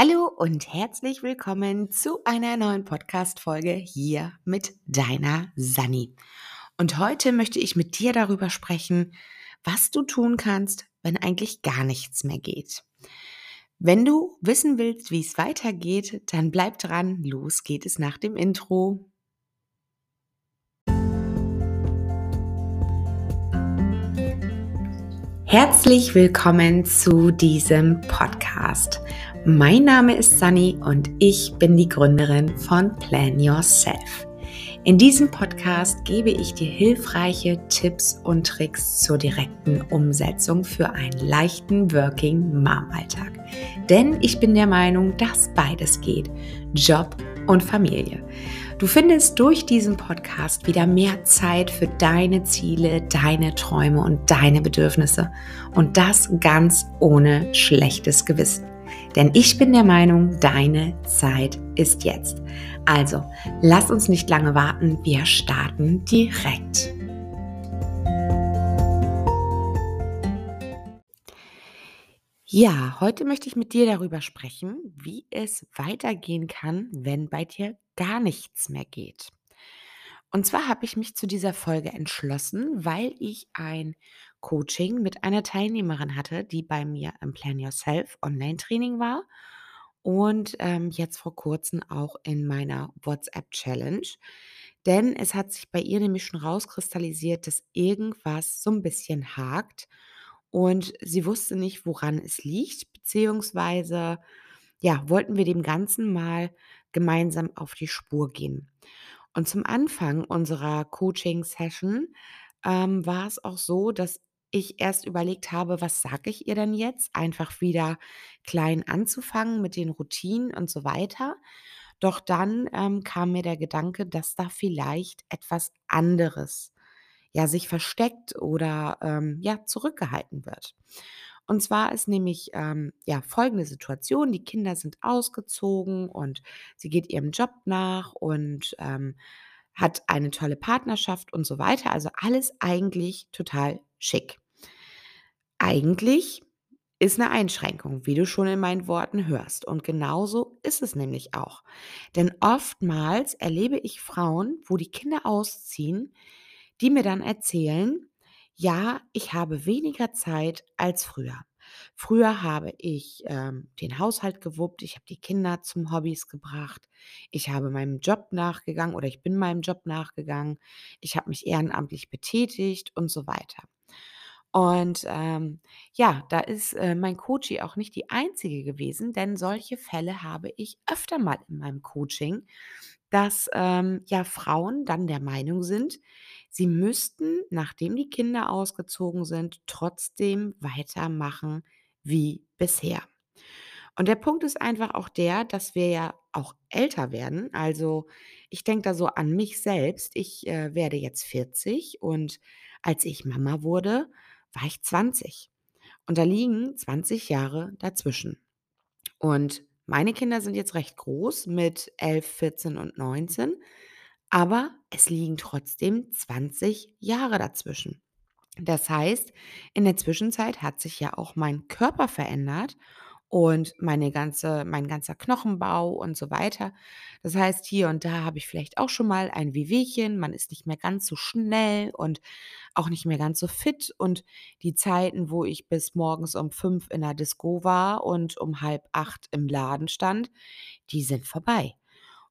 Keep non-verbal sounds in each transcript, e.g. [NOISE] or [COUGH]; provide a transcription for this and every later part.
Hallo und herzlich willkommen zu einer neuen Podcast-Folge hier mit deiner Sani. Und heute möchte ich mit dir darüber sprechen, was du tun kannst, wenn eigentlich gar nichts mehr geht. Wenn du wissen willst, wie es weitergeht, dann bleib dran. Los geht es nach dem Intro. Herzlich willkommen zu diesem Podcast. Mein Name ist Sunny und ich bin die Gründerin von Plan Yourself. In diesem Podcast gebe ich dir hilfreiche Tipps und Tricks zur direkten Umsetzung für einen leichten Working Mom Alltag. Denn ich bin der Meinung, dass beides geht. Job und Familie. Du findest durch diesen Podcast wieder mehr Zeit für deine Ziele, deine Träume und deine Bedürfnisse. Und das ganz ohne schlechtes Gewissen. Denn ich bin der Meinung, deine Zeit ist jetzt. Also, lass uns nicht lange warten, wir starten direkt. Ja, heute möchte ich mit dir darüber sprechen, wie es weitergehen kann, wenn bei dir gar nichts mehr geht. Und zwar habe ich mich zu dieser Folge entschlossen, weil ich ein Coaching mit einer Teilnehmerin hatte, die bei mir im Plan Yourself Online-Training war und ähm, jetzt vor kurzem auch in meiner WhatsApp-Challenge. Denn es hat sich bei ihr nämlich schon rauskristallisiert, dass irgendwas so ein bisschen hakt und sie wusste nicht, woran es liegt, beziehungsweise ja, wollten wir dem Ganzen mal gemeinsam auf die Spur gehen. Und zum Anfang unserer Coaching-Session ähm, war es auch so, dass ich erst überlegt habe, was sage ich ihr denn jetzt? Einfach wieder klein anzufangen mit den Routinen und so weiter. Doch dann ähm, kam mir der Gedanke, dass da vielleicht etwas anderes ja sich versteckt oder ähm, ja zurückgehalten wird. Und zwar ist nämlich ähm, ja folgende Situation: Die Kinder sind ausgezogen und sie geht ihrem Job nach und ähm, hat eine tolle Partnerschaft und so weiter. Also alles eigentlich total schick. Eigentlich ist eine Einschränkung, wie du schon in meinen Worten hörst. Und genauso ist es nämlich auch. Denn oftmals erlebe ich Frauen, wo die Kinder ausziehen, die mir dann erzählen, ja, ich habe weniger Zeit als früher. Früher habe ich ähm, den Haushalt gewuppt, ich habe die Kinder zum Hobbys gebracht, ich habe meinem Job nachgegangen oder ich bin meinem Job nachgegangen, ich habe mich ehrenamtlich betätigt und so weiter. Und ähm, ja, da ist äh, mein Coachie auch nicht die einzige gewesen, denn solche Fälle habe ich öfter mal in meinem Coaching, dass ähm, ja Frauen dann der Meinung sind, sie müssten, nachdem die Kinder ausgezogen sind, trotzdem weitermachen wie bisher. Und der Punkt ist einfach auch der, dass wir ja auch älter werden. Also ich denke da so an mich selbst. Ich äh, werde jetzt 40 und als ich Mama wurde, war ich 20. Und da liegen 20 Jahre dazwischen. Und meine Kinder sind jetzt recht groß mit 11, 14 und 19, aber es liegen trotzdem 20 Jahre dazwischen. Das heißt, in der Zwischenzeit hat sich ja auch mein Körper verändert und meine ganze mein ganzer Knochenbau und so weiter. Das heißt, hier und da habe ich vielleicht auch schon mal ein Wehwehchen, man ist nicht mehr ganz so schnell und auch nicht mehr ganz so fit und die Zeiten, wo ich bis morgens um 5 in der Disco war und um halb acht im Laden stand, die sind vorbei.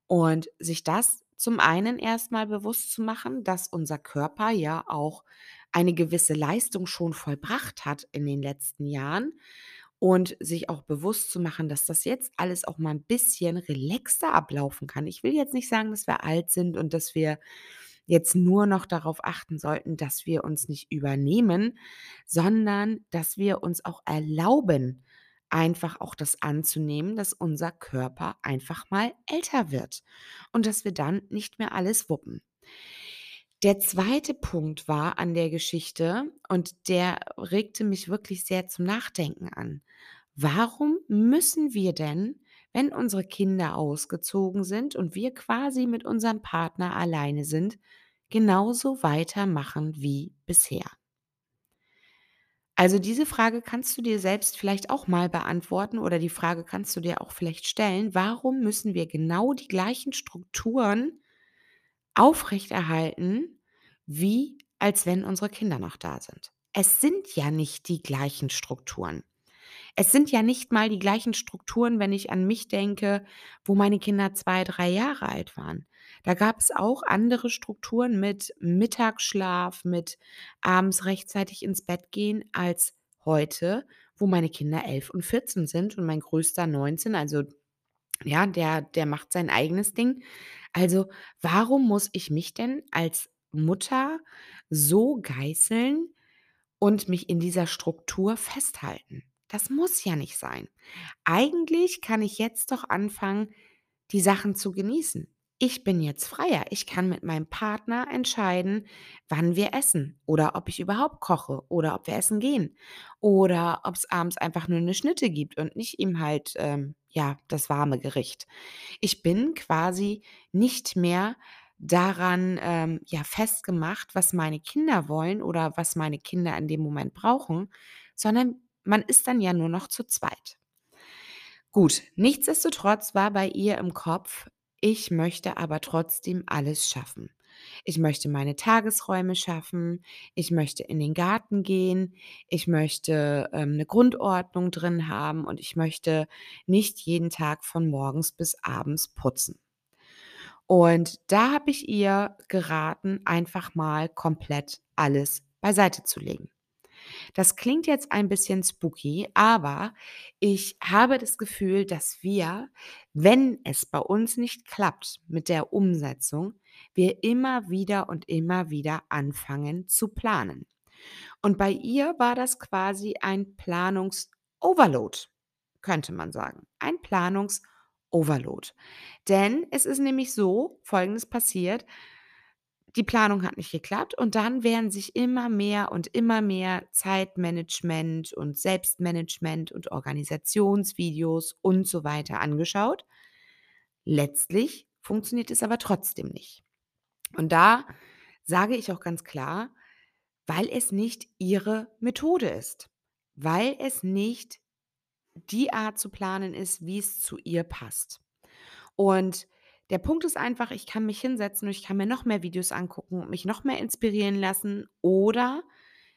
Und sich das zum einen erstmal bewusst zu machen, dass unser Körper ja auch eine gewisse Leistung schon vollbracht hat in den letzten Jahren und sich auch bewusst zu machen, dass das jetzt alles auch mal ein bisschen relaxter ablaufen kann. Ich will jetzt nicht sagen, dass wir alt sind und dass wir jetzt nur noch darauf achten sollten, dass wir uns nicht übernehmen, sondern dass wir uns auch erlauben, einfach auch das anzunehmen, dass unser Körper einfach mal älter wird und dass wir dann nicht mehr alles wuppen. Der zweite Punkt war an der Geschichte und der regte mich wirklich sehr zum Nachdenken an. Warum müssen wir denn, wenn unsere Kinder ausgezogen sind und wir quasi mit unserem Partner alleine sind, genauso weitermachen wie bisher? Also, diese Frage kannst du dir selbst vielleicht auch mal beantworten oder die Frage kannst du dir auch vielleicht stellen: „Warum müssen wir genau die gleichen Strukturen aufrechterhalten, wie als wenn unsere Kinder noch da sind?“ Es sind ja nicht die gleichen Strukturen. Es sind ja nicht mal die gleichen Strukturen, wenn ich an mich denke, wo meine Kinder 2, 3 Jahre alt waren. Da gab es auch andere Strukturen mit Mittagsschlaf, mit abends rechtzeitig ins Bett gehen als heute, wo meine Kinder 11 und 14 sind und mein Größter 19. Also, ja, der der macht sein eigenes Ding. Also, warum muss ich mich denn als Mutter so geißeln und mich in dieser Struktur festhalten? Das muss ja nicht sein. Eigentlich kann ich jetzt doch anfangen, die Sachen zu genießen. Ich bin jetzt freier. Ich kann mit meinem Partner entscheiden, wann wir essen oder ob ich überhaupt koche oder ob wir essen gehen oder ob es abends einfach nur eine Schnitte gibt und nicht ihm halt, ähm, ja, das warme Gericht. Ich bin quasi nicht mehr daran, ähm, ja, festgemacht, was meine Kinder wollen oder was meine Kinder in dem Moment brauchen, sondern man ist dann ja nur noch zu zweit. Gut, nichtsdestotrotz war bei ihr im Kopf: „Ich möchte aber trotzdem alles schaffen. Ich möchte meine Tagesräume schaffen, ich möchte in den Garten gehen, ich möchte, ähm, 'ne Grundordnung drin haben und ich möchte nicht jeden Tag von morgens bis abends putzen.“ Und da habe ich ihr geraten, einfach mal komplett alles beiseite zu legen. Das klingt jetzt ein bisschen spooky, aber ich habe das Gefühl, dass wir, wenn es bei uns nicht klappt mit der Umsetzung, wir immer wieder und immer wieder anfangen zu planen. Und bei ihr war das quasi ein Planungs-Overload, könnte man sagen. Ein Planungs-Overload. Denn es ist nämlich so Folgendes passiert: die Planung hat nicht geklappt und dann werden sich immer mehr und immer mehr Zeitmanagement und Selbstmanagement und Organisationsvideos und so weiter angeschaut. Letztlich funktioniert es aber trotzdem nicht. Und da sage ich auch ganz klar, weil es nicht ihre Methode ist, weil es nicht die Art zu planen ist, wie es zu ihr passt. Und der Punkt ist einfach, ich kann mich hinsetzen und ich kann mir noch mehr Videos angucken und mich noch mehr inspirieren lassen oder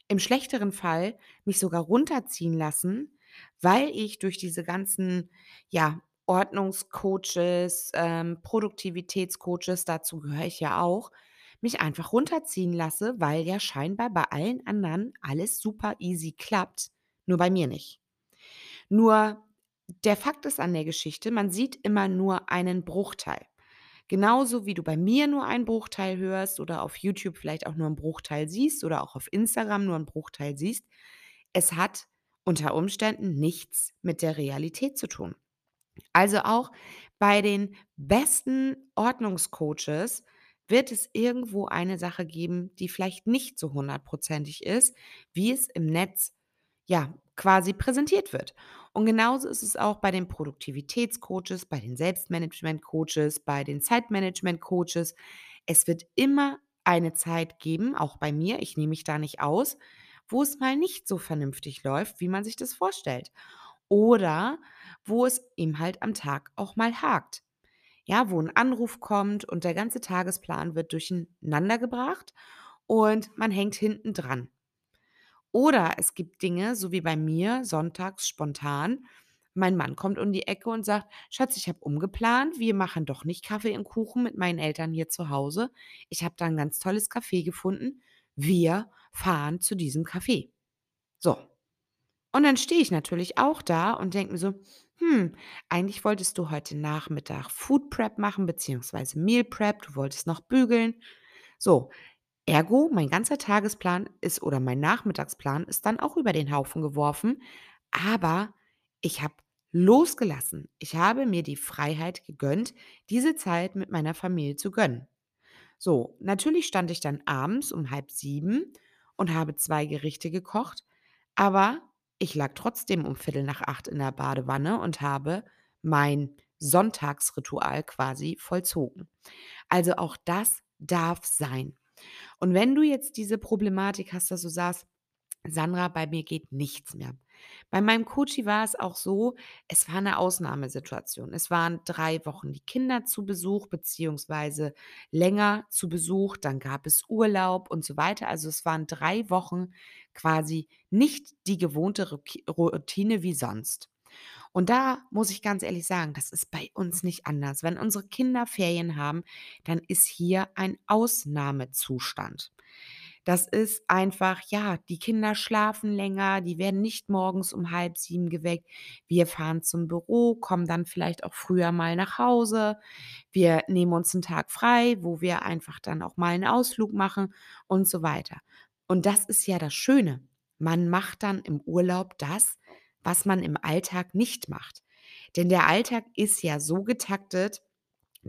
im schlechteren Fall mich sogar runterziehen lassen, weil ich durch diese ganzen, ja, Ordnungscoaches, ähm, Produktivitätscoaches, dazu gehöre ich ja auch, mich einfach runterziehen lasse, weil ja scheinbar bei allen anderen alles super easy klappt, nur bei mir nicht. Nur der Fakt ist an der Geschichte, man sieht immer nur einen Bruchteil. Genauso wie du bei mir nur einen Bruchteil hörst oder auf YouTube vielleicht auch nur einen Bruchteil siehst oder auch auf Instagram nur einen Bruchteil siehst. Es hat unter Umständen nichts mit der Realität zu tun. Also auch bei den besten Ordnungscoaches wird es irgendwo eine Sache geben, die vielleicht nicht so hundertprozentig ist, wie es im Netz ja quasi präsentiert wird. Und genauso ist es auch bei den Produktivitätscoaches, bei den Selbstmanagement-Coaches, bei den Zeitmanagement-Coaches. Es wird immer eine Zeit geben, auch bei mir, ich nehme mich da nicht aus, wo es mal nicht so vernünftig läuft, wie man sich das vorstellt. Oder wo es ihm halt am Tag auch mal hakt. Ja, wo ein Anruf kommt und der ganze Tagesplan wird durcheinandergebracht und man hängt hinten dran. Oder es gibt Dinge, so wie bei mir sonntags spontan. Mein Mann kommt um die Ecke und sagt: „Schatz, ich habe umgeplant. Wir machen doch nicht Kaffee und Kuchen mit meinen Eltern hier zu Hause. Ich habe da ein ganz tolles Café gefunden. Wir fahren zu diesem Café.“ So, und dann stehe ich natürlich auch da und denke mir so: „Hm, eigentlich wolltest du heute Nachmittag Food Prep machen beziehungsweise Meal Prep. Du wolltest noch bügeln.“ So, Ergo, mein ganzer Tagesplan ist oder mein Nachmittagsplan ist dann auch über den Haufen geworfen, aber ich habe losgelassen. Ich habe mir die Freiheit gegönnt, diese Zeit mit meiner Familie zu gönnen. So, natürlich stand ich dann abends um halb sieben und habe 2 Gerichte gekocht, aber ich lag trotzdem um Viertel nach acht in der Badewanne und habe mein Sonntagsritual quasi vollzogen. Also auch das darf sein. Und wenn du jetzt diese Problematik hast, dass du sagst: Sandra, bei mir geht nichts mehr. Bei meinem Coachie war es auch so, es war eine Ausnahmesituation. Es waren 3 Wochen die Kinder zu Besuch beziehungsweise länger zu Besuch, dann gab es Urlaub und so weiter. Also, es waren 3 Wochen quasi nicht die gewohnte Routine wie sonst. Und da muss ich ganz ehrlich sagen, das ist bei uns nicht anders. Wenn unsere Kinder Ferien haben, dann ist hier ein Ausnahmezustand. Das ist einfach ja, die Kinder schlafen länger, die werden nicht morgens um halb sieben geweckt. Wir fahren zum Büro, kommen dann vielleicht auch früher mal nach Hause. Wir nehmen uns einen Tag frei, wo wir einfach dann auch mal einen Ausflug machen und so weiter. Und das ist ja das Schöne. Man macht dann im Urlaub das, was man im Alltag nicht macht. Denn der Alltag ist ja so getaktet,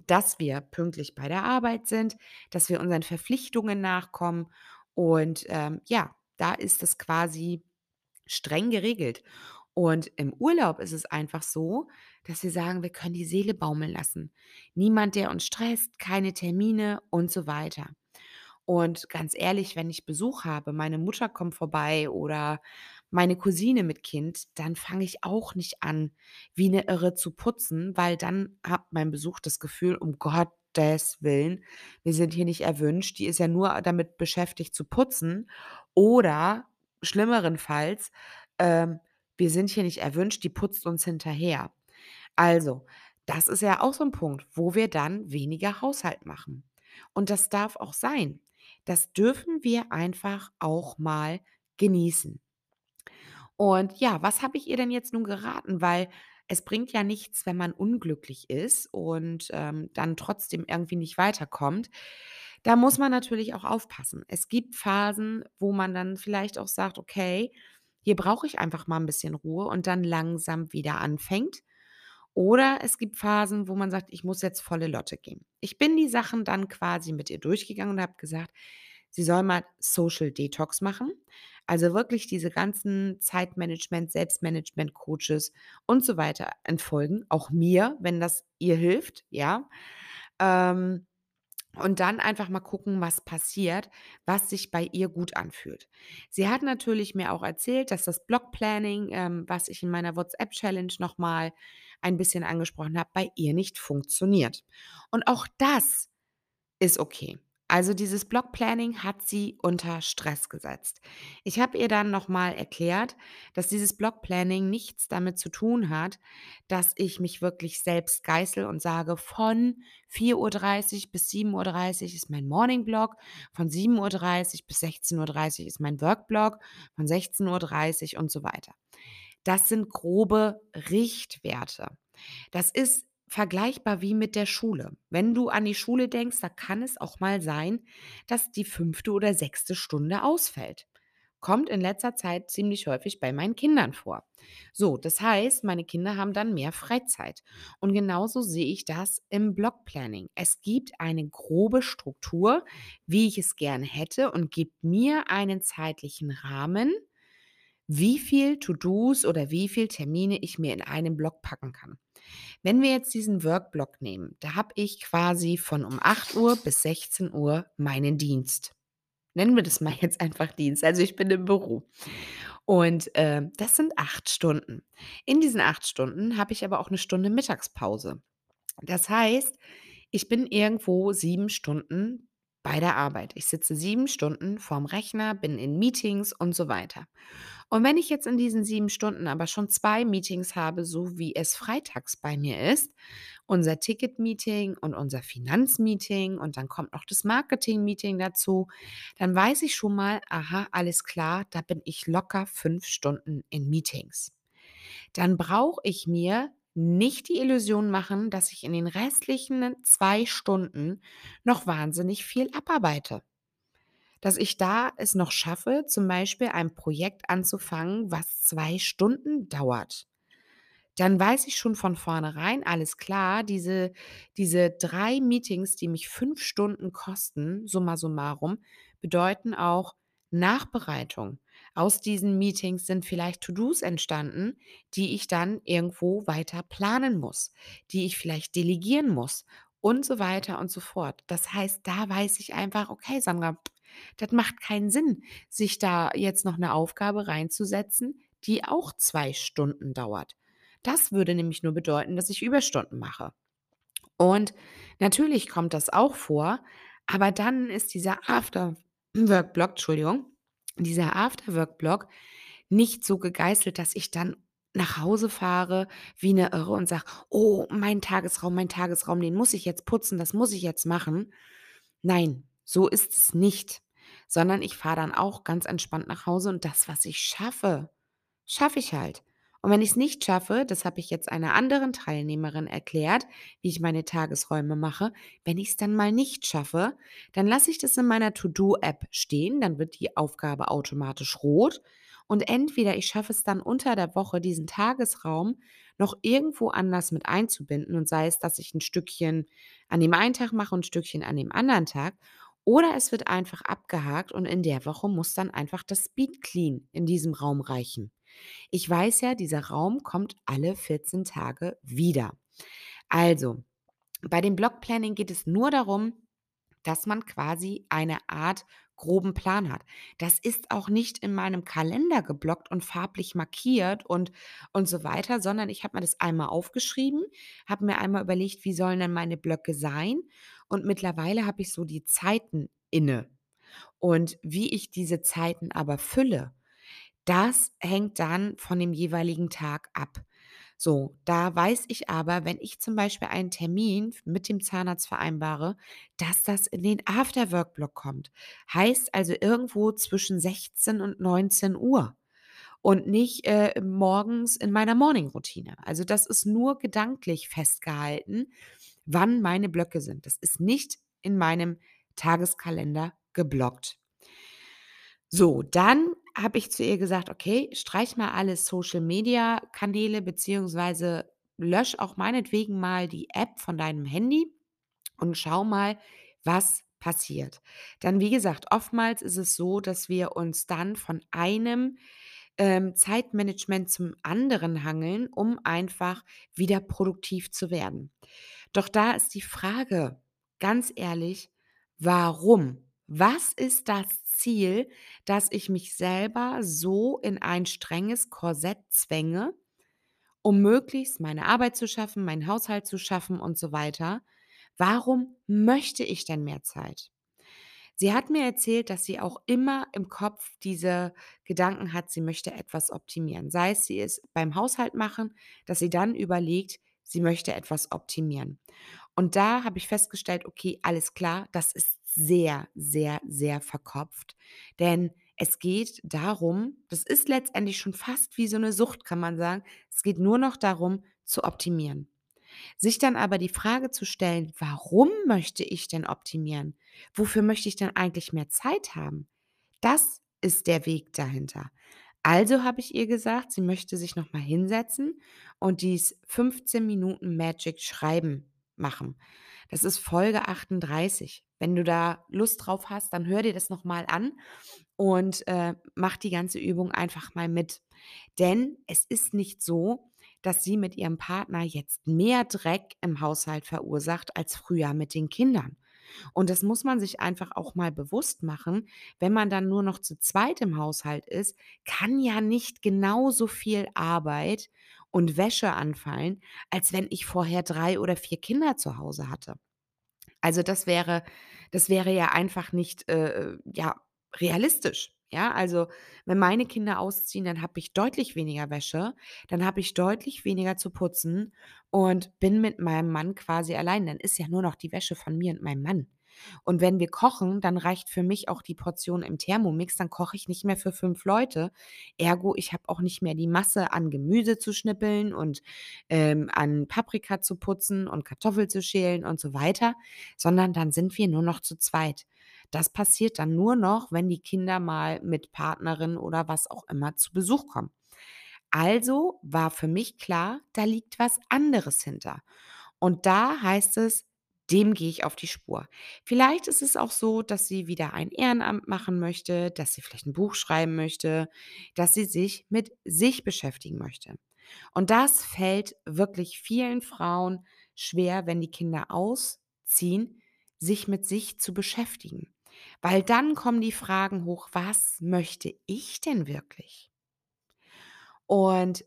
dass wir pünktlich bei der Arbeit sind, dass wir unseren Verpflichtungen nachkommen und, ähm, ja, da ist es quasi streng geregelt. Und im Urlaub ist es einfach so, dass wir sagen, wir können die Seele baumeln lassen. Niemand, der uns stresst, keine Termine und so weiter. Und ganz ehrlich, wenn ich Besuch habe, meine Mutter kommt vorbei oder meine Cousine mit Kind, dann fange ich auch nicht an, wie eine Irre zu putzen, weil dann hat mein Besuch das Gefühl, um Gottes Willen, wir sind hier nicht erwünscht. Die ist ja nur damit beschäftigt zu putzen oder schlimmerenfalls, ähm, wir sind hier nicht erwünscht, die putzt uns hinterher. Also, das ist ja auch so ein Punkt, wo wir dann weniger Haushalt machen. Und das darf auch sein. Das dürfen wir einfach auch mal genießen. Und ja, was habe ich ihr denn jetzt nun geraten? Weil es bringt ja nichts, wenn man unglücklich ist und, ähm, dann trotzdem irgendwie nicht weiterkommt. Da muss man natürlich auch aufpassen. Es gibt Phasen, wo man dann vielleicht auch sagt: „Okay, hier brauche ich einfach mal ein bisschen Ruhe“ und dann langsam wieder anfängt. Oder es gibt Phasen, wo man sagt: „Ich muss jetzt volle Lotte gehen.“ Ich bin die Sachen dann quasi mit ihr durchgegangen und habe gesagt, sie soll mal Social Detox machen. Also wirklich diese ganzen Zeitmanagement, Selbstmanagement-Coaches und so weiter entfolgen, auch mir, wenn das ihr hilft, ja. Ähm und dann einfach mal gucken, was passiert, was sich bei ihr gut anfühlt. Sie hat natürlich mir auch erzählt, dass das Blockplanning, ähm, was ich in meiner WhatsApp-Challenge noch mal ein bisschen angesprochen habe, bei ihr nicht funktioniert. Und auch das ist okay. Also dieses Blockplanning hat sie unter Stress gesetzt. Ich habe ihr dann nochmal erklärt, dass dieses Blockplanning nichts damit zu tun hat, dass ich mich wirklich selbst geißel und sage, von vier Uhr dreißig bis sieben Uhr dreißig ist mein Morning Block, von sieben Uhr dreißig bis sechzehn Uhr dreißig ist mein Workblock, von sechzehn Uhr dreißig und so weiter. Das sind grobe Richtwerte. Das ist vergleichbar wie mit der Schule. Wenn du an die Schule denkst, da kann es auch mal sein, dass die fünfte oder sechste Stunde ausfällt. Kommt in letzter Zeit ziemlich häufig bei meinen Kindern vor. So, das heißt, meine Kinder haben dann mehr Freizeit. Und genauso sehe ich das im Blockplanning. Es gibt eine grobe Struktur, wie ich es gerne hätte und gibt mir einen zeitlichen Rahmen, wie viel To-Dos oder wie viel Termine ich mir in einen Block packen kann. Wenn wir jetzt diesen Workblock nehmen, da habe ich quasi von um acht Uhr bis sechzehn Uhr meinen Dienst. Nennen wir das mal [LAUGHS] jetzt einfach Dienst. Also ich bin im Büro. Und äh, das sind acht Stunden. In diesen acht Stunden habe ich aber auch eine Stunde Mittagspause. Das heißt, ich bin irgendwo 7 Stunden bei der Arbeit. Ich sitze 7 Stunden vorm Rechner, bin in Meetings und so weiter. Und wenn ich jetzt in diesen 7 Stunden aber schon 2 Meetings habe, so wie es freitags bei mir ist, unser Ticket-Meeting und unser Finanzmeeting und dann kommt noch das Marketing-Meeting dazu, dann weiß ich schon mal, aha, alles klar, da bin ich locker 5 Stunden in Meetings dann brauche ich mir nicht die Illusion machen, dass ich in den restlichen 2 Stunden noch wahnsinnig viel abarbeite. Dass ich da es noch schaffe, zum Beispiel ein Projekt anzufangen, was 2 Stunden dauert. Dann weiß ich schon von vornherein, alles klar, diese diese 3 Meetings, die mich 5 Stunden kosten, summa summarum, bedeuten auch Nachbereitung. Aus diesen Meetings sind vielleicht To-dos entstanden, die ich dann irgendwo weiter planen muss, die ich vielleicht delegieren muss und so weiter und so fort. Das heißt, da weiß ich einfach, okay, Sandra, Das macht keinen Sinn, sich da jetzt noch 'ne Aufgabe reinzusetzen, die auch 2 Stunden dauert. Das würde nämlich nur bedeuten, dass ich Überstunden mache. Und natürlich kommt das auch vor, aber dann ist dieser After-Work-Block Entschuldigung, dieser After-Work-Block nicht so gegeißelt, dass ich dann nach Hause fahre wie 'ne Irre und sage: „Oh, mein Tagesraum, mein Tagesraum, den muss ich jetzt putzen, das muss ich jetzt machen.“ Nein, so ist es nicht, sondern ich fahre dann auch ganz entspannt nach Hause und das, was ich schaffe, schaffe ich halt. Und wenn ich's nicht schaffe, das habe ich jetzt einer anderen Teilnehmerin erklärt, wie ich meine Tagesräume mache, wenn ich's dann mal nicht schaffe, dann lasse ich das in meiner To-do-App stehen, dann wird die Aufgabe automatisch rot und entweder ich schaffe es dann unter der Woche, diesen Tagesraum noch irgendwo anders mit einzubinden und sei es, dass ich 'n Stückchen an dem einen Tag mache und 'n Stückchen an dem anderen Tag, oder es wird einfach abgehakt und in der Woche muss dann einfach das Speed Clean in diesem Raum reichen. Ich weiß ja, dieser Raum kommt alle 14 Tage wieder. Also, bei dem Block Planning geht es nur darum, dass man quasi eine Art groben Plan hat. Das ist auch nicht in meinem Kalender geblockt und farblich markiert und und so weiter, sondern ich habe mir das einmal aufgeschrieben, habe mir einmal überlegt, wie sollen denn meine Blöcke sein und mittlerweile habe ich so die Zeiten inne. Und wie ich diese Zeiten aber fülle, das hängt dann von dem jeweiligen Tag ab. So, da weiß ich aber, wenn ich zum Beispiel einen Termin mit dem Zahnarzt vereinbare, dass das in den After-Work-Block kommt. Heißt also irgendwo zwischen 16 und 19:00 und nicht, äh, morgens in meiner Morning-Routine. Also, das ist nur gedanklich festgehalten, wann meine Blöcke sind. Das ist nicht in meinem Tageskalender geblockt. So, dann habe ich zu ihr gesagt: „Okay, streich mal alle Social-Media-Kanäle beziehungsweise lösche auch meinetwegen mal die App von deinem Handy und schau mal, was passiert.“ Dann, wie gesagt, oftmals ist es so, dass wir uns dann von einem, ähm, Zeitmanagement zum anderen hangeln, um einfach wieder produktiv zu werden. Doch da ist die Frage, ganz ehrlich, warum? Was ist das Ziel, dass ich mich selber so in ein strenges Korsett zwänge, um möglichst meine Arbeit zu schaffen, meinen Haushalt zu schaffen und so weiter? Warum möchte ich denn mehr Zeit? Sie hat mir erzählt, dass sie auch immer im Kopf diese Gedanken hat, sie möchte etwas optimieren. Sei es, sie ist beim Haushalt machen, dass sie dann überlegt, sie möchte etwas optimieren. Und da habe ich festgestellt: „Okay, alles klar, das ist sehr, sehr, sehr verkopft.“ Denn es geht darum das ist letztendlich schon fast wie so 'ne Sucht, kann man sagen. Es geht nur noch darum, zu optimieren. Sich dann aber die Frage zu stellen: „Warum möchte ich denn optimieren? Wofür möchte ich denn eigentlich mehr Zeit haben?“ Das ist der Weg dahinter. Also habe ich ihr gesagt, sie möchte sich noch mal hinsetzen und dies 15 Minuten Magic Schreiben machen. Das ist Folge 38. Wenn du da Lust drauf hast, dann hör dir das noch mal an und, äh, mach die ganze Übung einfach mal mit. Denn es ist nicht so, dass sie mit ihrem Partner jetzt mehr Dreck im Haushalt verursacht als früher mit den Kindern. Und das muss man sich einfach auch mal bewusst machen, wenn man dann nur noch zu zweit im Haushalt ist, kann ja nicht genauso viel Arbeit und Wäsche anfallen, als wenn ich vorher 3 oder 4 Kinder zu Hause hatte. Also, das wäre das wäre ja einfach nicht, äh, ja, realistisch, ja? Also, wenn meine Kinder ausziehen, dann habe ich deutlich weniger Wäsche, dann habe ich deutlich weniger zu putzen und bin mit meinem Mann quasi allein. Dann ist ja nur noch die Wäsche von mir und meinem Mann. Und wenn wir kochen, dann reicht für mich auch die Portion im Thermomix, dann koche ich nicht mehr für 5 Leute. Ergo, ich habe auch nicht mehr die Masse an Gemüse zu schnippeln und, ähm, an Paprika zu putzen und Kartoffel zu schälen und so weiter, sondern dann sind wir nur noch zu zweit. Das passiert dann nur noch, wenn die Kinder mal mit Partnerin oder was auch immer zu Besuch kommen. Also war für mich klar, da liegt was anderes hinter. Und da heißt es, dem gehe ich auf die Spur. Vielleicht ist es auch so, dass sie wieder ein Ehrenamt machen möchte, dass sie vielleicht 'n Buch schreiben möchte, dass sie sich mit sich beschäftigen möchte. Und das fällt wirklich vielen Frauen schwer, wenn die Kinder ausziehen, sich mit sich zu beschäftigen. Weil dann kommen die Fragen hoch: „Was möchte ich denn wirklich?“ Und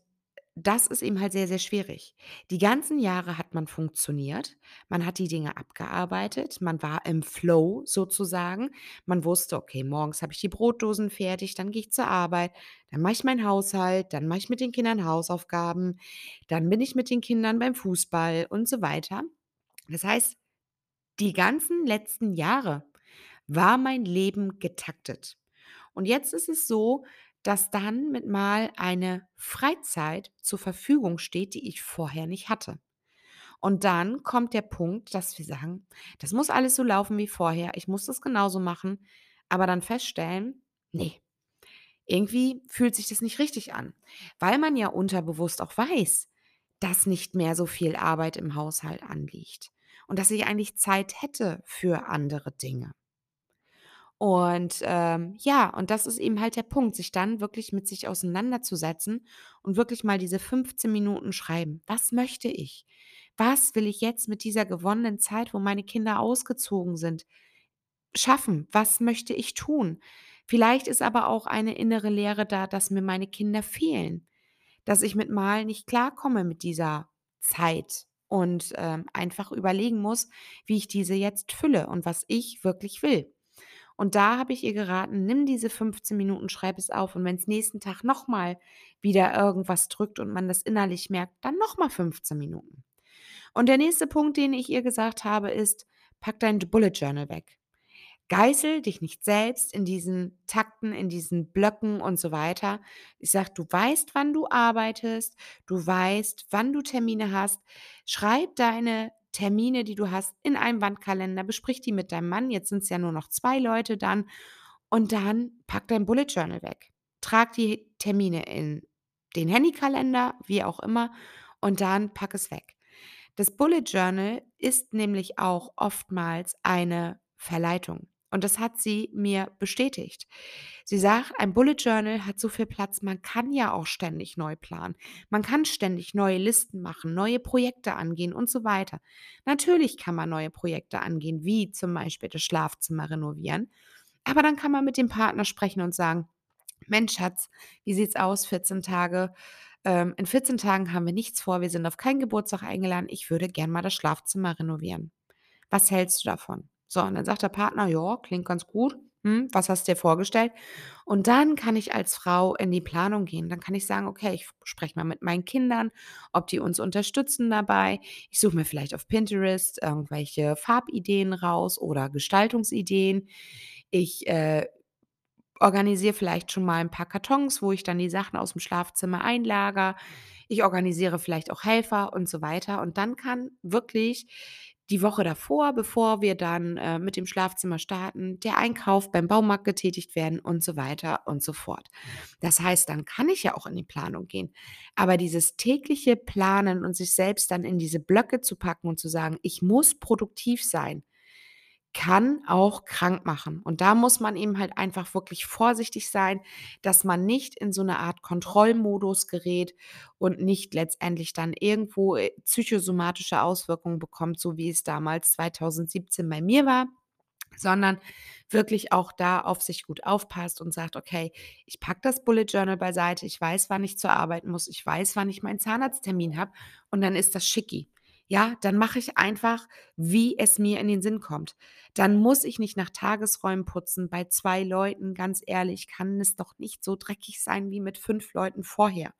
das ist eben halt sehr, sehr schwierig. Die ganzen Jahre hat man funktioniert. Man hat die Dinge abgearbeitet. Man war im Flow sozusagen. Man wusste: „Okay, morgens habe ich die Brotdosen fertig, dann gehe ich zur Arbeit, dann mache ich meinen Haushalt, dann mache ich mit den Kindern Hausaufgaben, dann bin ich mit den Kindern beim Fußball“ und so weiter. Das heißt, die ganzen letzten Jahre war mein Leben getaktet. Und jetzt ist es so, dass dann mit mal eine Freizeit zur Verfügung steht, die ich vorher nicht hatte. Und dann kommt der Punkt, dass wir sagen: „Das muss alles so laufen wie vorher. Ich muss das genauso machen“, aber dann feststellen: „Ne, irgendwie fühlt sich das nicht richtig an.“ Weil man ja unterbewusst auch weiß, dass nicht mehr so viel Arbeit im Haushalt anliegt und dass ich eigentlich Zeit hätte für andere Dinge. Und, ähm, ja, und das ist eben halt der Punkt, sich dann wirklich mit sich auseinanderzusetzen und wirklich mal diese 15 Minuten schreiben. Was möchte ich? Was will ich jetzt mit dieser gewonnenen Zeit, wo meine Kinder ausgezogen sind, schaffen? Was möchte ich tun? Vielleicht ist aber auch eine innere Leere da, dass mir meine Kinder fehlen, dass ich mit mal nicht klarkomme mit dieser Zeit und, ähm, einfach überlegen muss, wie ich diese jetzt fülle und was ich wirklich will. Und da habe ich ihr geraten: „Nimm diese 15 Minuten, schreib es auf und wenn's nächsten Tag noch mal wieder irgendwas drückt und man das innerlich merkt, dann noch mal 15 Minuten.“ Und der nächste Punkt, den ich ihr gesagt habe, ist: „Pack dein Bullet Journal weg. Geißel dich nicht selbst in diesen Takten, in diesen Blöcken und so weiter.“ Ich sage: „Du weißt, wann du arbeitest, du weißt, wann du Termine hast. Schreib deine Termine, die du hast, in einen Wandkalender, besprich die mit deinem Mann. Jetzt sind's ja nur noch 2 Leute dann. Und dann pack dein Bullet Journal weg. Trag die Termine in den Handykalender, wie auch immer, und dann pack es weg.“ Das Bullet Journal ist nämlich auch oftmals eine Verleitung. Und das hat sie mir bestätigt. Sie sagt: „Ein Bullet Journal hat so viel Platz, man kann ja auch ständig neu planen. Man kann ständig neue Listen machen, neue Projekte angehen und so weiter.“ Natürlich kann man neue Projekte angehen, wie zum Beispiel das Schlafzimmer renovieren. Aber dann kann man mit dem Partner sprechen und sagen: „Mensch Schatz, wie sieht's aus? 14 Tage ähm, in 14 Tagen haben wir nichts vor. Wir sind auf keinen Geburtstag eingeladen. Ich würde gern mal das Schlafzimmer renovieren. Was hältst du davon?“ So, und dann sagt der Partner: „Ja, klingt ganz gut. Hm, was hast du dir vorgestellt?“ Und dann kann ich als Frau in die Planung gehen. Dann kann ich sagen: „Okay, ich spreche mal mit meinen Kindern, ob die uns unterstützen dabei. Ich suche mir vielleicht auf Pinterest irgendwelche Farbideen raus oder Gestaltungsideen. Ich, äh, organisiere vielleicht schon mal 'n paar Kartons, wo ich dann die Sachen aus'm Schlafzimmer einlagere. Ich organisiere vielleicht auch Helfer und so weiter.“ Und dann kann wirklich die Woche davor, bevor wir dann, äh, mit dem Schlafzimmer starten, der Einkauf beim Baumarkt getätigt werden und so weiter und so fort. Das heißt, dann kann ich ja auch in die Planung gehen. Aber dieses tägliche Planen und sich selbst dann in diese Blöcke zu packen und zu sagen: „Ich muss produktiv sein“, kann auch krank machen. Und da muss man eben halt einfach wirklich vorsichtig sein, dass man nicht in so 'ne Art Kontrollmodus gerät und nicht letztendlich dann irgendwo, äh, psychosomatische Auswirkungen bekommt, so wie es damals 2017 bei mir war, sondern wirklich auch da auf sich gut aufpasst und sagt: „Okay, ich packe das Bullet Journal beiseite. Ich weiß, wann ich zur Arbeit muss. Ich weiß, wann ich meinen Zahnarzttermin habe und dann ist das schicki.“ Ja, dann mache ich einfach, wie es mir in den Sinn kommt. Dann muss ich nicht nach Tagesräumen putzen bei 2 Leuten. Ganz ehrlich, kann es doch nicht so dreckig sein wie mit 5 Leuten vorher.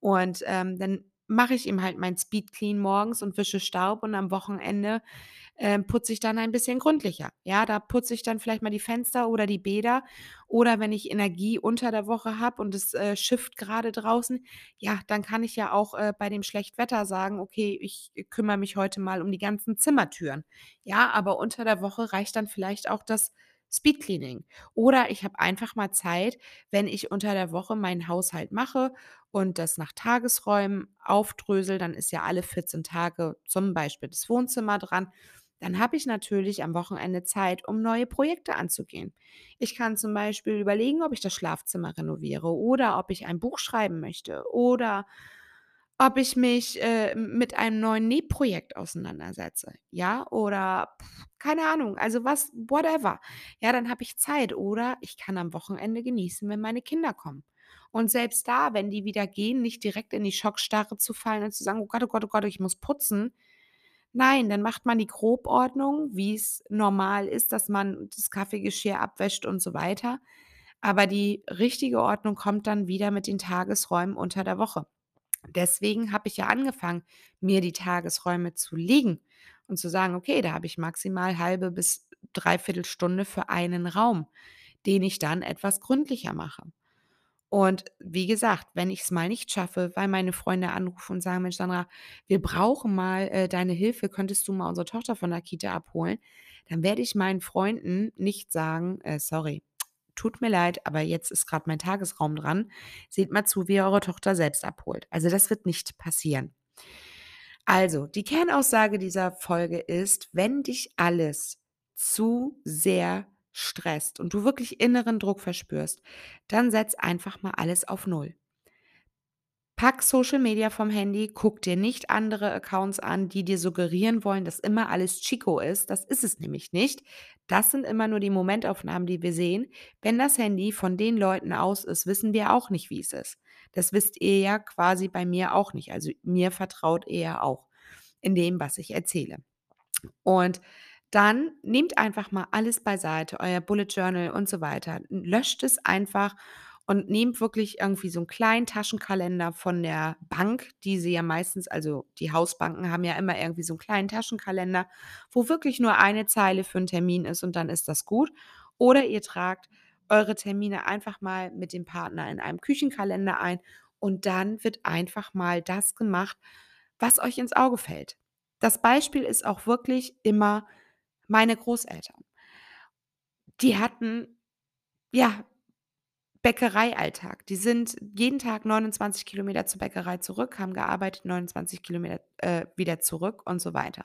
Und, ähm, dann mache ich eben halt mein Speed Clean morgens und wische Staub und am Wochenende, ähm, putze ich dann ein bisschen gründlicher. Ja, da putze ich dann vielleicht mal die Fenster oder die Bäder. Oder wenn ich Energie unter der Woche habe und es, äh, schifft grade draußen, ja, dann kann ich ja auch, äh, bei dem Schlechtwetter sagen: „Okay, ich kümmere mich heute mal um die ganzen Zimmertüren.“ Ja, aber unter der Woche reicht dann vielleicht auch das Speed Cleaning. Oder ich habe einfach mal Zeit, wenn ich unter der Woche meinen Haushalt mache und das nach Tagesräumen aufdrösele, dann ist ja alle 14 Tage zum Beispiel das Wohnzimmer dran. Dann habe ich natürlich am Wochenende Zeit, um neue Projekte anzugehen. Ich kann zum Beispiel überlegen, ob ich das Schlafzimmer renoviere oder ob ich ein Buch schreiben möchte oder ob ich mich, äh, mit einem neuen Nähprojekt auseinandersetze, ja, oder keine Ahnung, also was whatever. Ja, dann habe ich Zeit oder ich kann am Wochenende genießen, wenn meine Kinder kommen. Und selbst da, wenn die wieder gehen, nicht direkt in die Schockstarre zu fallen und zu sagen: „Oh Gott, oh Gott, oh Gott, ich muss putzen.“ Nein, dann macht man die Grobordnung, wie's normal ist, dass man das Kaffeegeschirr abwäscht und so weiter. Aber die richtige Ordnung kommt dann wieder mit den Tagesräumen unter der Woche. Deswegen habe ich ja angefangen, mir die Tagesräume zu legen und zu sagen: „Okay, da habe ich maximal halbe bis dreiviertel Stunde für einen Raum, den ich dann etwas gründlicher mache.“ Und wie gesagt, wenn ich es mal nicht schaffe, weil meine Freunde anrufen und sagen: „Mensch Sandra, wir brauchen mal, äh, deine Hilfe. Könntest du mal unsere Tochter von der Kita abholen?“ Dann werde ich meinen Freunden nicht sagen: „Äh, sorry, tut mir leid, aber jetzt ist gerade mein Tagesraum dran. Seht mal zu, wie ihr eure Tochter selbst abholt.“ Also, das wird nicht passieren. Also, die Kernaussage dieser Folge ist, wenn dich alles zu sehr stresst und du wirklich inneren Druck verspürst, dann setz einfach mal alles auf Null. Pack Social Media vom Handy, guck dir nicht andere Accounts an, die dir suggerieren wollen, dass immer alles Chico ist. Das ist es nämlich nicht. Das sind immer nur die Momentaufnahmen, die wir sehen. Wenn das Handy von den Leuten aus ist, wissen wir auch nicht, wie es ist. Das wisst ihr ja quasi bei mir auch nicht. Also mir vertraut ihr ja auch in dem, was ich erzähle. Und dann nehmt einfach mal alles beiseite, euer Bullet Journal und so weiter. Löscht es einfach und nehmt wirklich irgendwie so einen kleinen Taschenkalender von der Bank, die sie ja meistens also, die Hausbanken haben ja immer irgendwie so einen kleinen Taschenkalender, wo wirklich nur eine Zeile für 'n Termin ist und dann ist das gut. Oder ihr tragt eure Termine einfach mal mit dem Partner in einem Küchenkalender ein und dann wird einfach mal das gemacht, was euch ins Auge fällt. Das Beispiel ist auch wirklich immer meine Großeltern. Die hatten, ja, Bäckereialltag. Die sind jeden Tag 29 Kilometer zur Bäckerei zurück, haben gearbeitet, 29 Kilometer, äh, wieder zurück und so weiter.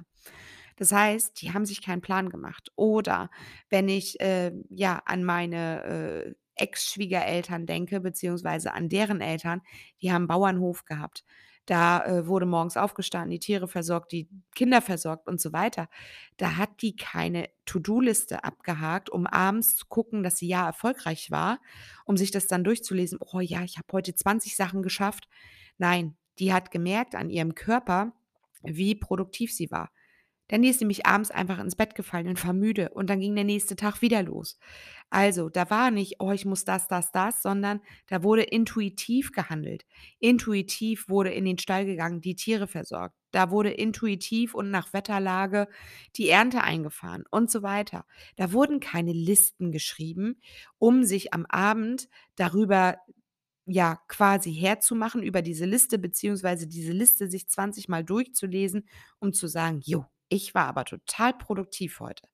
Das heißt, die haben sich keinen Plan gemacht. Oder wenn ich, äh, ja, an meine, äh, Ex-Schwiegereltern denke, beziehungsweise an deren Eltern, die haben Bauernhof gehabt. Da, äh, wurde morgens aufgestanden, die Tiere versorgt, die Kinder versorgt und so weiter. Da hat die keine To-do-Liste abgehakt, um abends zu gucken, dass sie ja erfolgreich war, um sich das dann durchzulesen: „Oh ja, ich habe heute 20 Sachen geschafft.“ Nein, die hat gemerkt an ihrem Körper, wie produktiv sie war. Dann ist nämlich abends einfach ins Bett gefallen und war müde und dann ging der nächste Tag wieder los. Also, da war nicht: „Oh, ich muss das, das, das“, sondern da wurde intuitiv gehandelt. Intuitiv wurde in den Stall gegangen, die Tiere versorgt. Da wurde intuitiv und nach Wetterlage die Ernte eingefahren und so weiter. Da wurden keine Listen geschrieben, um sich am Abend darüber ja, quasi herzumachen über diese Liste, beziehungsweise diese Liste sich 20 Mal durchzulesen, um zu sagen: „Jo, ich war aber total produktiv heute.“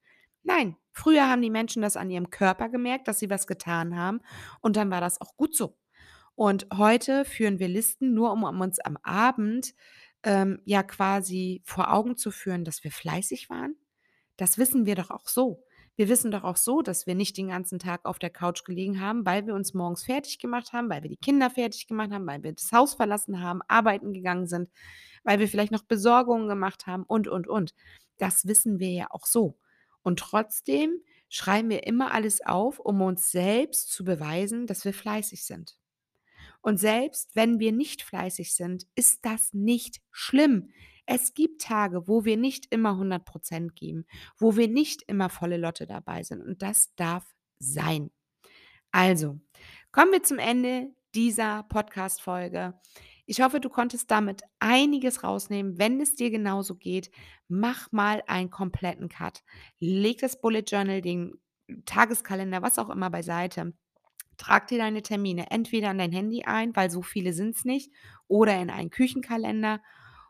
Nein, früher haben die Menschen das an ihrem Körper gemerkt, dass sie was getan haben und dann war das auch gut so. Und heute führen wir Listen nur, um uns am Abend, ähm, ja quasi vor Augen zu führen, dass wir fleißig waren. Das wissen wir doch auch so. Wir wissen doch auch so, dass wir nicht den ganzen Tag auf der Couch gelegen haben, weil wir uns morgens fertig gemacht haben, weil wir die Kinder fertig gemacht haben, weil wir das Haus verlassen haben, arbeiten gegangen sind, weil wir vielleicht noch Besorgungen gemacht haben und, und, und. Das wissen wir ja auch so. Und trotzdem schreiben wir immer alles auf, um uns selbst zu beweisen, dass wir fleißig sind. Und selbst wenn wir nicht fleißig sind, ist das nicht schlimm. Es gibt Tage, wo wir nicht immer 100% geben, wo wir nicht immer volle Lotte dabei sind und das darf sein. Also, kommen wir zum Ende dieser Podcast-Folge. Ich hoffe, du konntest damit einiges rausnehmen. Wenn es dir genauso geht, mach mal einen kompletten Cut. Leg das Bullet Journal, den Tageskalender, was auch immer beiseite. Trag dir deine Termine entweder an dein Handy ein, weil so viele sind es nicht, oder in einen Küchenkalender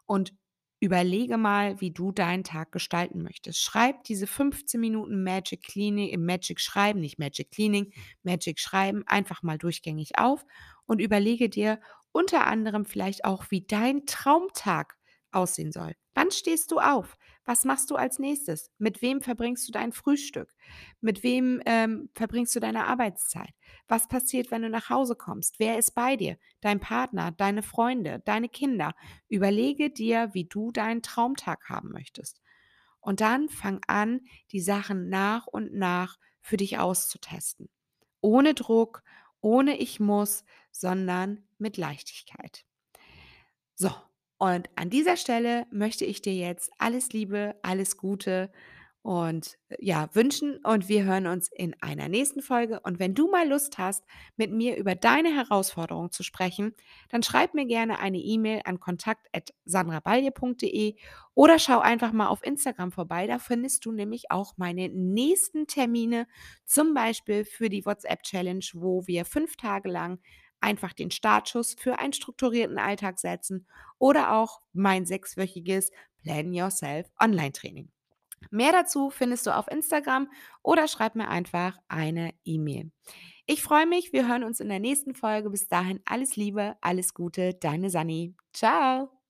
und überlege mal, wie du deinen Tag gestalten möchtest. Schreib diese 15 Minuten Magic Cleaning im Magic Schreiben, nicht Magic Cleaning, Magic Schreiben einfach mal durchgängig auf und überlege dir unter anderem vielleicht auch, wie dein Traumtag aussehen soll. Wann stehst du auf? Was machst du als nächstes? Mit wem verbringst du dein Frühstück? Mit wem ähm, verbringst du deine Arbeitszeit? Was passiert, wenn du nach Hause kommst? Wer ist bei dir? Dein Partner, deine Freunde, deine Kinder. Überlege dir, wie du deinen Traumtag haben möchtest. Und dann fang an, die Sachen nach und nach für dich auszutesten. Ohne Druck, ohne ich muss, sondern mit Leichtigkeit. So, und an dieser Stelle möchte ich dir jetzt alles Liebe, alles Gute und äh, ja, wünschen und wir hören uns in einer nächsten Folge. Und wenn du mal Lust hast, mit mir über deine Herausforderungen zu sprechen, dann schreib mir gerne eine E-Mail an kontakt.sandrabalje.de oder schau einfach mal auf Instagram vorbei. Da findest du nämlich auch meine nächsten Termine, zum Beispiel für die WhatsApp-Challenge, wo wir fünf Tage lang einfach den Startschuss für einen strukturierten Alltag setzen oder auch mein sechswöchiges Plan Yourself Online-Training. Mehr dazu findest du auf Instagram oder schreib mir einfach eine E-Mail. Ich freue mich, wir hören uns in der nächsten Folge. Bis dahin alles Liebe, alles Gute, deine Sani. Ciao.